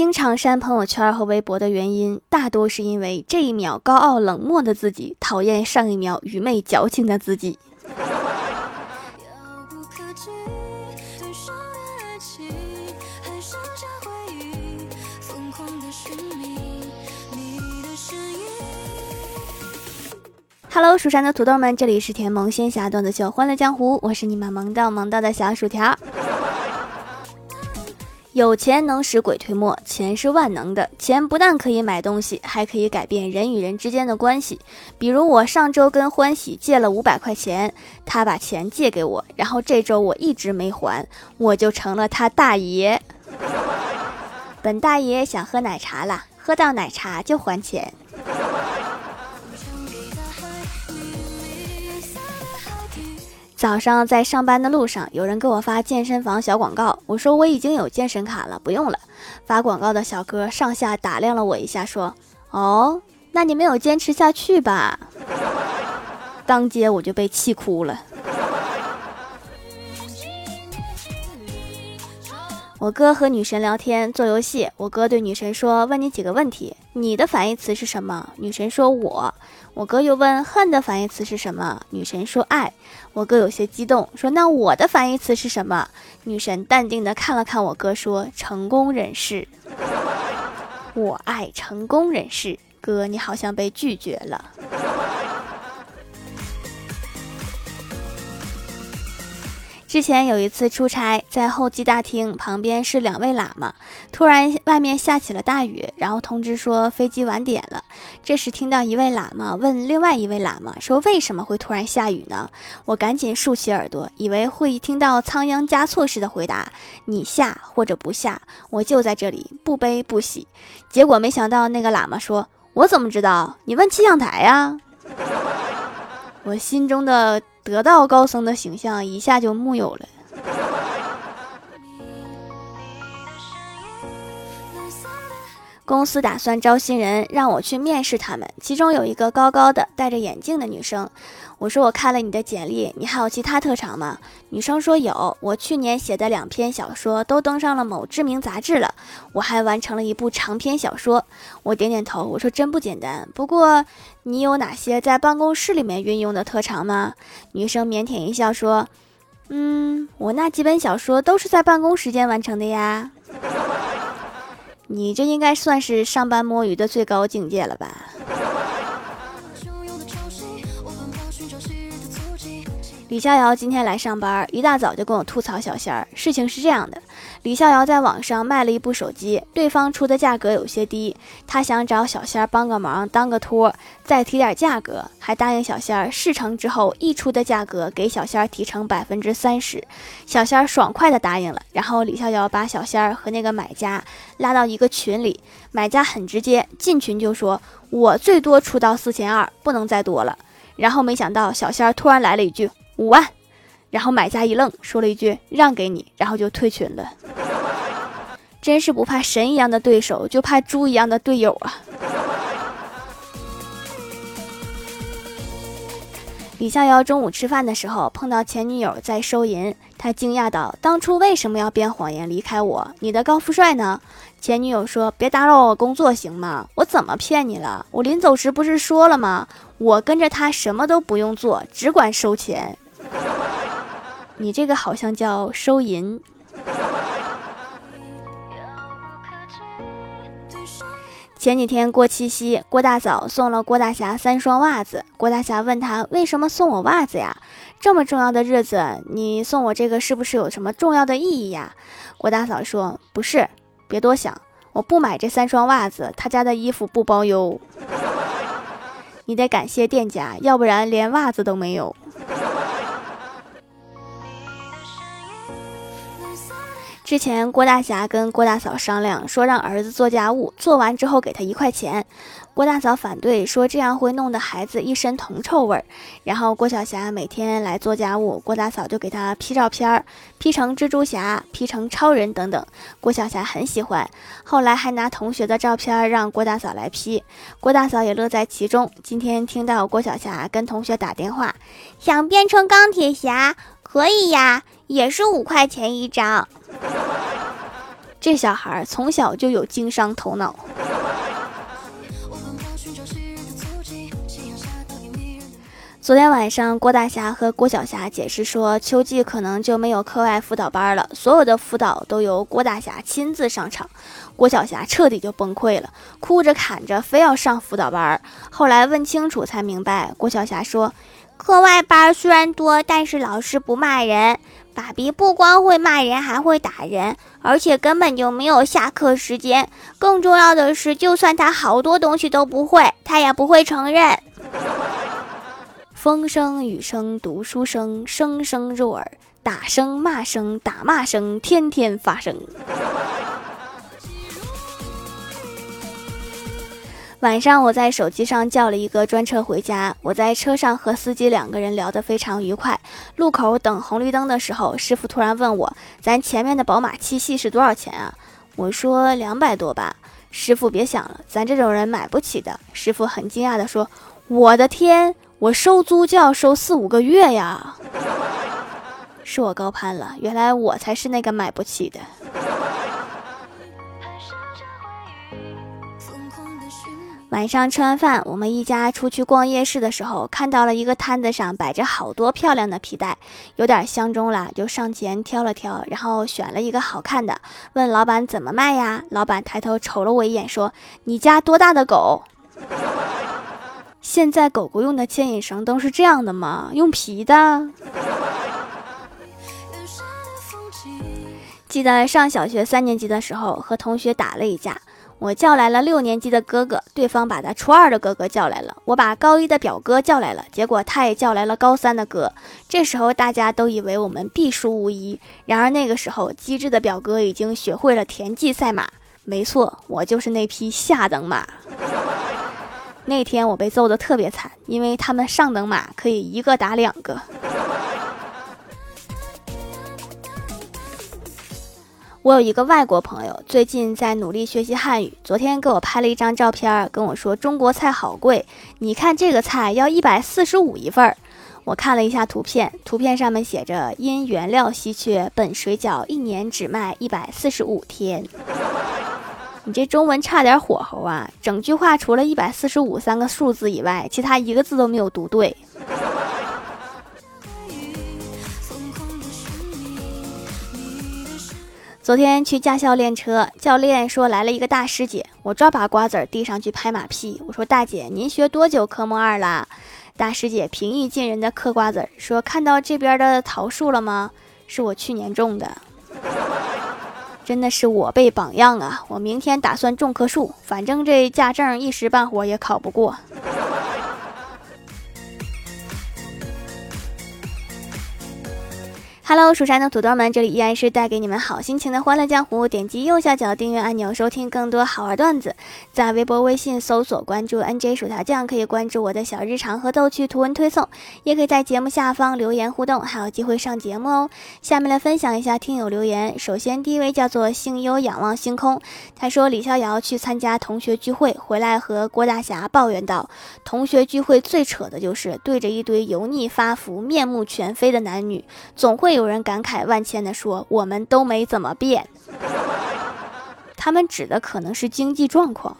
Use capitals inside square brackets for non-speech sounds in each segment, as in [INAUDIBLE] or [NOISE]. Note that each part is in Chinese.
经常删朋友圈和微博的原因，大多是因为这一秒高傲冷漠的自己讨厌上一秒愚昧矫情的自己。Hello，蜀山的土豆们，这里是甜萌仙侠段子秀《欢乐江湖》，我是你们萌到萌到的小薯条。有钱能使鬼推磨，钱是万能的。钱不但可以买东西，还可以改变人与人之间的关系。比如我上周跟欢喜借了五百块钱，他把钱借给我，然后这周我一直没还，我就成了他大爷。本大爷想喝奶茶了，喝到奶茶就还钱。早上在上班的路上，有人给我发健身房小广告，我说我已经有健身卡了，不用了。发广告的小哥上下打量了我一下，说：“哦，那你没有坚持下去吧？” [LAUGHS] 当街我就被气哭了。我哥和女神聊天做游戏，我哥对女神说：“问你几个问题，你的反义词是什么？”女神说：“我。”我哥又问：“恨的反义词是什么？”女神说：“爱。”我哥有些激动，说：“那我的反义词是什么？”女神淡定的看了看我哥，说：“成功人士。[LAUGHS] ”我爱成功人士，哥，你好像被拒绝了。之前有一次出差，在候机大厅旁边是两位喇嘛，突然外面下起了大雨，然后通知说飞机晚点了。这时听到一位喇嘛问另外一位喇嘛说：“为什么会突然下雨呢？”我赶紧竖起耳朵，以为会听到仓央嘉措式的回答：“你下或者不下，我就在这里，不悲不喜。”结果没想到那个喇嘛说：“我怎么知道？你问气象台呀。”我心中的。得道高僧的形象一下就木有了。公司打算招新人，让我去面试他们。其中有一个高高的、戴着眼镜的女生。我说：“我看了你的简历，你还有其他特长吗？”女生说：“有，我去年写的两篇小说都登上了某知名杂志了。我还完成了一部长篇小说。”我点点头，我说：“真不简单。不过，你有哪些在办公室里面运用的特长吗？”女生腼腆一笑说：“嗯，我那几本小说都是在办公时间完成的呀。”你这应该算是上班摸鱼的最高境界了吧？李逍遥今天来上班，一大早就跟我吐槽小仙儿。事情是这样的。李逍遥在网上卖了一部手机，对方出的价格有些低，他想找小仙儿帮个忙，当个托，再提点价格，还答应小仙儿事成之后一出的价格给小仙儿提成百分之三十。小仙儿爽快的答应了，然后李逍遥把小仙儿和那个买家拉到一个群里，买家很直接，进群就说：“我最多出到四千二，不能再多了。”然后没想到小仙儿突然来了一句：“五万。”然后买家一愣，说了一句“让给你”，然后就退群了。[LAUGHS] 真是不怕神一样的对手，就怕猪一样的队友啊！李逍遥中午吃饭的时候碰到前女友在收银，他惊讶道：“当初为什么要编谎言离开我？你的高富帅呢？”前女友说：“别打扰我工作行吗？我怎么骗你了？我临走时不是说了吗？我跟着他什么都不用做，只管收钱。”你这个好像叫收银。前几天过七夕，郭大嫂送了郭大侠三双袜子。郭大侠问他为什么送我袜子呀？这么重要的日子，你送我这个是不是有什么重要的意义呀？郭大嫂说不是，别多想，我不买这三双袜子，他家的衣服不包邮。你得感谢店家，要不然连袜子都没有。之前郭大侠跟郭大嫂商量说，让儿子做家务，做完之后给他一块钱。郭大嫂反对说，这样会弄得孩子一身铜臭味儿。然后郭晓霞每天来做家务，郭大嫂就给他 P 照片儿，P 成蜘蛛侠，P 成超人等等。郭晓霞很喜欢，后来还拿同学的照片让郭大嫂来 P，郭大嫂也乐在其中。今天听到郭晓霞跟同学打电话，想变成钢铁侠，可以呀，也是五块钱一张。这小孩儿从小就有经商头脑。昨天晚上，郭大侠和郭晓霞解释说，秋季可能就没有课外辅导班了，所有的辅导都由郭大侠亲自上场。郭晓霞彻底就崩溃了，哭着喊着非要上辅导班。后来问清楚才明白，郭晓霞说，课外班虽然多，但是老师不骂人，爸比不光会骂人，还会打人，而且根本就没有下课时间。更重要的是，就算他好多东西都不会，他也不会承认。风声雨声读书声，声声入耳；打声骂声打骂声，天天发生。晚上我在手机上叫了一个专车回家，我在车上和司机两个人聊得非常愉快。路口等红绿灯的时候，师傅突然问我：“咱前面的宝马七系是多少钱啊？”我说：“两百多吧。”师傅别想了，咱这种人买不起的。师傅很惊讶地说：“我的天！”我收租就要收四五个月呀，是我高攀了，原来我才是那个买不起的。晚上吃完饭，我们一家出去逛夜市的时候，看到了一个摊子上摆着好多漂亮的皮带，有点相中了，就上前挑了挑，然后选了一个好看的，问老板怎么卖呀？老板抬头瞅了我一眼，说：“你家多大的狗？”现在狗狗用的牵引绳都是这样的吗？用皮的。记得上小学三年级的时候，和同学打了一架，我叫来了六年级的哥哥，对方把他初二的哥哥叫来了，我把高一的表哥叫来了，结果他也叫来了高三的哥。这时候大家都以为我们必输无疑，然而那个时候机智的表哥已经学会了田忌赛马，没错，我就是那匹下等马。那天我被揍得特别惨，因为他们上等马可以一个打两个。我有一个外国朋友，最近在努力学习汉语。昨天给我拍了一张照片，跟我说中国菜好贵，你看这个菜要一百四十五一份儿。我看了一下图片，图片上面写着因原料稀缺，本水饺一年只卖一百四十五天。你这中文差点火候啊！整句话除了一百四十五三个数字以外，其他一个字都没有读对。昨天去驾校练车，教练说来了一个大师姐，我抓把瓜子递上去拍马屁，我说大姐您学多久科目二了？大师姐平易近人的嗑瓜子儿说看到这边的桃树了吗？是我去年种的。真的是我辈榜样啊！我明天打算种棵树，反正这驾证一时半会儿也考不过。Hello，蜀山的土豆们，这里依然是带给你们好心情的欢乐江湖。点击右下角订阅按钮，收听更多好玩段子。在微博、微信搜索关注 NJ 薯条酱，可以关注我的小日常和逗趣图文推送，也可以在节目下方留言互动，还有机会上节目哦。下面来分享一下听友留言。首先，第一位叫做星优仰望星空，他说李逍遥去参加同学聚会回来，和郭大侠抱怨道：“同学聚会最扯的就是对着一堆油腻发福、面目全非的男女，总会有。”有人感慨万千地说：“我们都没怎么变。”他们指的可能是经济状况。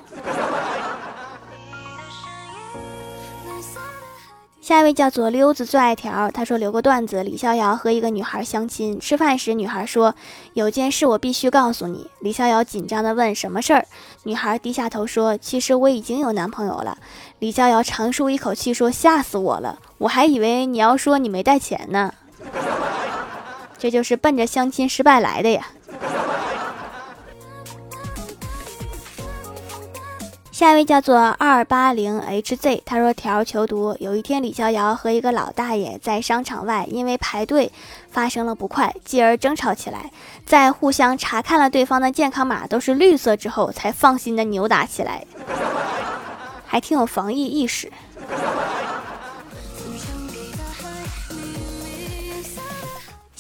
下一位叫做溜子最爱条，他说留个段子：李逍遥和一个女孩相亲，吃饭时女孩说：“有件事我必须告诉你。”李逍遥紧张地问：“什么事儿？”女孩低下头说：“其实我已经有男朋友了。”李逍遥长舒一口气说：“吓死我了，我还以为你要说你没带钱呢。”这就是奔着相亲失败来的呀！下一位叫做二八零 hz，他说：“条求读。有一天，李逍遥和一个老大爷在商场外因为排队发生了不快，继而争吵起来，在互相查看了对方的健康码都是绿色之后，才放心的扭打起来，还挺有防疫意识。”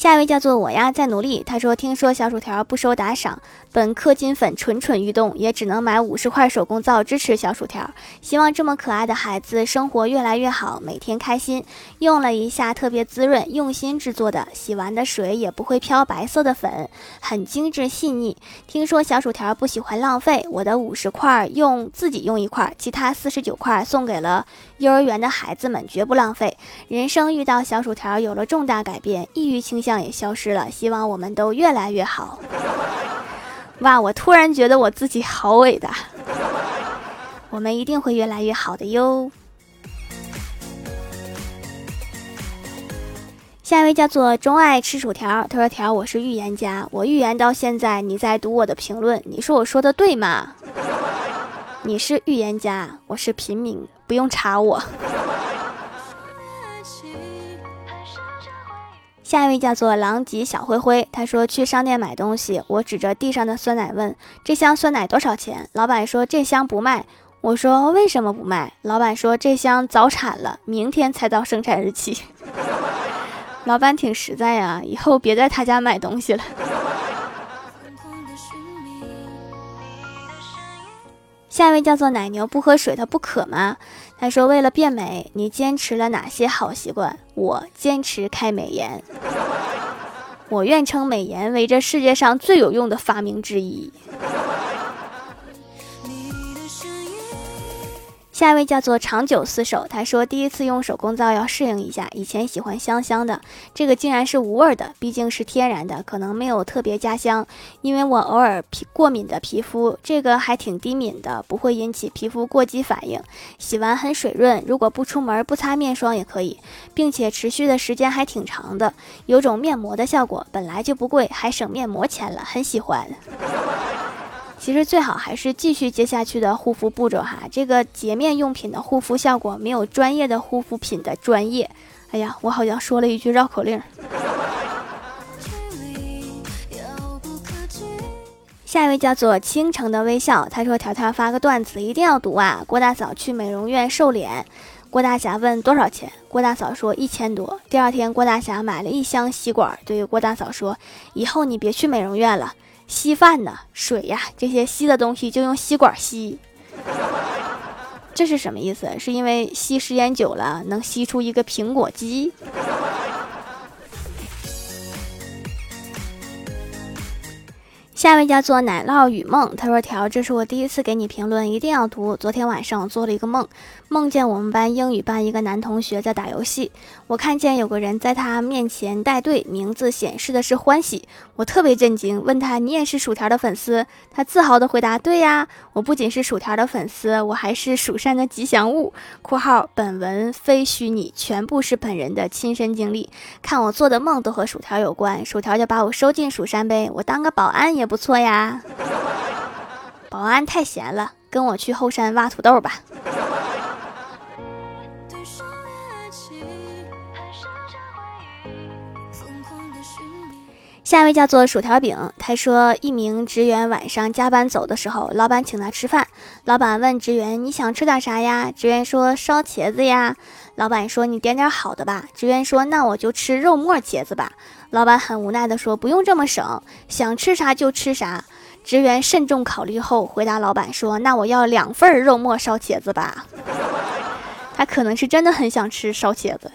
下一位叫做我呀，在努力。他说：“听说小薯条不收打赏，本氪金粉蠢蠢欲动，也只能买五十块手工皂支持小薯条。希望这么可爱的孩子生活越来越好，每天开心。用了一下，特别滋润，用心制作的，洗完的水也不会飘白色的粉，很精致细腻。听说小薯条不喜欢浪费，我的五十块用自己用一块，其他四十九块送给了幼儿园的孩子们，绝不浪费。人生遇到小薯条有了重大改变，抑郁倾向也消失了。希望我们都越来越好。哇！我突然觉得我自己好伟大，我们一定会越来越好的哟。下一位叫做钟爱吃薯条，他说：“条，我是预言家，我预言到现在，你在读我的评论，你说我说的对吗？[LAUGHS] 你是预言家，我是平民，不用查我。”下一位叫做狼藉小灰灰，他说去商店买东西，我指着地上的酸奶问：“这箱酸奶多少钱？”老板说：“这箱不卖。”我说：“为什么不卖？”老板说：“这箱早产了，明天才到生产日期。[LAUGHS] ”老板挺实在呀，以后别在他家买东西了。下一位叫做奶牛不喝水，它不渴吗？他说：“为了变美，你坚持了哪些好习惯？”我坚持开美颜。我愿称美颜为这世界上最有用的发明之一。下一位叫做长久厮守，他说第一次用手工皂要适应一下，以前喜欢香香的，这个竟然是无味的，毕竟是天然的，可能没有特别加香。因为我偶尔皮过敏的皮肤，这个还挺低敏的，不会引起皮肤过激反应，洗完很水润。如果不出门不擦面霜也可以，并且持续的时间还挺长的，有种面膜的效果，本来就不贵，还省面膜钱了，很喜欢。其实最好还是继续接下去的护肤步骤哈，这个洁面用品的护肤效果没有专业的护肤品的专业。哎呀，我好像说了一句绕口令。下一位叫做倾城的微笑，他说：“条条发个段子一定要读啊！”郭大嫂去美容院瘦脸，郭大侠问多少钱，郭大嫂说一千多。第二天，郭大侠买了一箱吸管，对郭大嫂说：“以后你别去美容院了。”稀饭呢？水呀，这些稀的东西就用吸管吸。这是什么意思？是因为吸时间久了能吸出一个苹果肌？下一位叫做奶酪与梦，他说：“条，这是我第一次给你评论，一定要读。昨天晚上我做了一个梦，梦见我们班英语班一个男同学在打游戏，我看见有个人在他面前带队，名字显示的是欢喜，我特别震惊，问他你也是薯条的粉丝？他自豪的回答：对呀，我不仅是薯条的粉丝，我还是蜀山的吉祥物。（括号本文非虚拟，全部是本人的亲身经历。看我做的梦都和薯条有关，薯条就把我收进蜀山呗，我当个保安也。”不错呀，保安太闲了，跟我去后山挖土豆吧。下一位叫做薯条饼，他说一名职员晚上加班走的时候，老板请他吃饭。老板问职员：“你想吃点啥呀？”职员说：“烧茄子呀。”老板说：“你点点好的吧。”职员说：“那我就吃肉末茄子吧。”老板很无奈地说：“不用这么省，想吃啥就吃啥。”职员慎重考虑后回答老板说：“那我要两份肉末烧茄子吧。”他可能是真的很想吃烧茄子。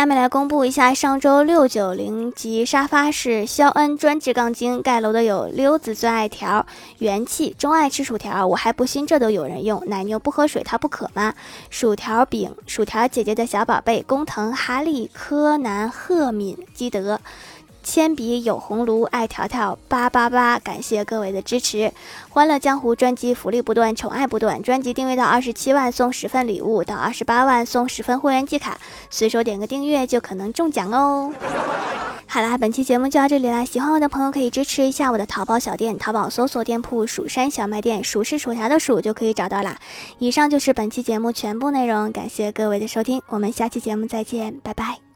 下面来公布一下上周六九零级沙发是肖恩专治杠精盖楼的有溜子最爱条元气钟爱吃薯条我还不信这都有人用奶牛不喝水它不渴吗薯条饼薯条姐姐的小宝贝工藤哈利柯南赫敏基德。铅笔有红炉，爱条条八八八，感谢各位的支持。欢乐江湖专辑福利不断，宠爱不断。专辑定位到二十七万送十份礼物，到二十八万送十份会员季卡，随手点个订阅就可能中奖哦。[LAUGHS] 好啦，本期节目就到这里啦。喜欢我的朋友可以支持一下我的淘宝小店，淘宝搜索店铺“蜀山小卖店”，数是薯条的数就可以找到啦。以上就是本期节目全部内容，感谢各位的收听，我们下期节目再见，拜拜。